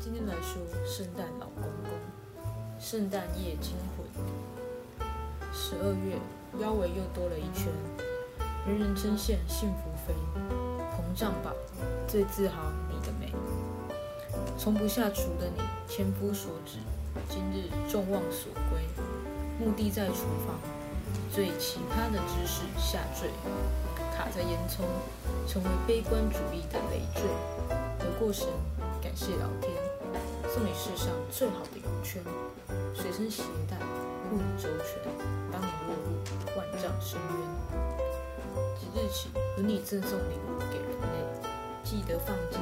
今天来说圣诞老公公，圣诞夜惊魂。十二月腰围又多了一圈，人人称羡幸福肥，膨胀吧，最自豪你的美。从不下厨的你，千夫所指，今日众望所归，目的在厨房，最奇葩的知识下坠，卡在烟囱，成为悲观主义的累赘。回过神，感谢老天，送你世上最好的泳圈，随身携带，护你周全，当你落入万丈深渊。即日起，由你赠送礼物给人类，记得放进。